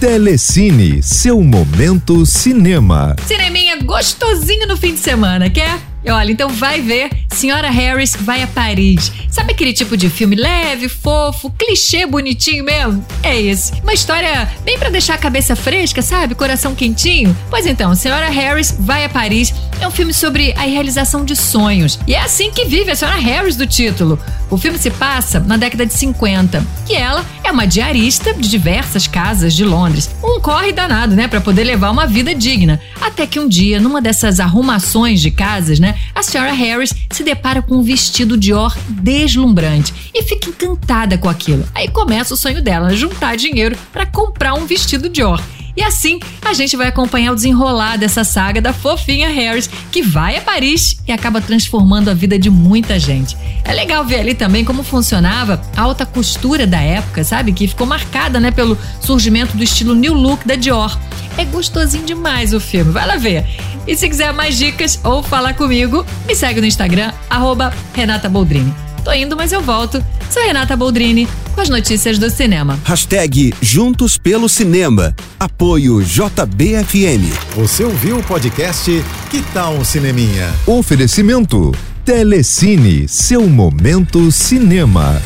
Telecine, seu momento cinema. Cineminha gostosinho no fim de semana, quer? Olha, então vai ver Senhora Harris vai a Paris. Sabe aquele tipo de filme leve, fofo, clichê bonitinho mesmo? É esse. Uma história bem para deixar a cabeça fresca, sabe? Coração quentinho. Pois então, Senhora Harris vai a Paris é um filme sobre a realização de sonhos. E é assim que vive a Senhora Harris do título. O filme se passa na década de 50, que ela é uma diarista de diversas casas de Londres. Um corre danado, né, para poder levar uma vida digna. Até que um dia, numa dessas arrumações de casas, né, a senhora Harris se depara com um vestido Dior deslumbrante e fica encantada com aquilo. Aí começa o sonho dela, juntar dinheiro para comprar um vestido Dior. E assim a gente vai acompanhar o desenrolar dessa saga da fofinha Harris, que vai a Paris e acaba transformando a vida de muita gente. É legal ver ali também como funcionava a alta costura da época, sabe? Que ficou marcada né, pelo surgimento do estilo New Look da Dior. É gostosinho demais o filme, vai lá ver. E se quiser mais dicas ou falar comigo, me segue no Instagram, arroba Renata Boldrini. Tô indo, mas eu volto. Sou Renata Boldrini com as notícias do cinema. Hashtag Juntos pelo Cinema. Apoio JBFM. Você ouviu o podcast Que Tal um Cineminha? Oferecimento Telecine, seu momento cinema.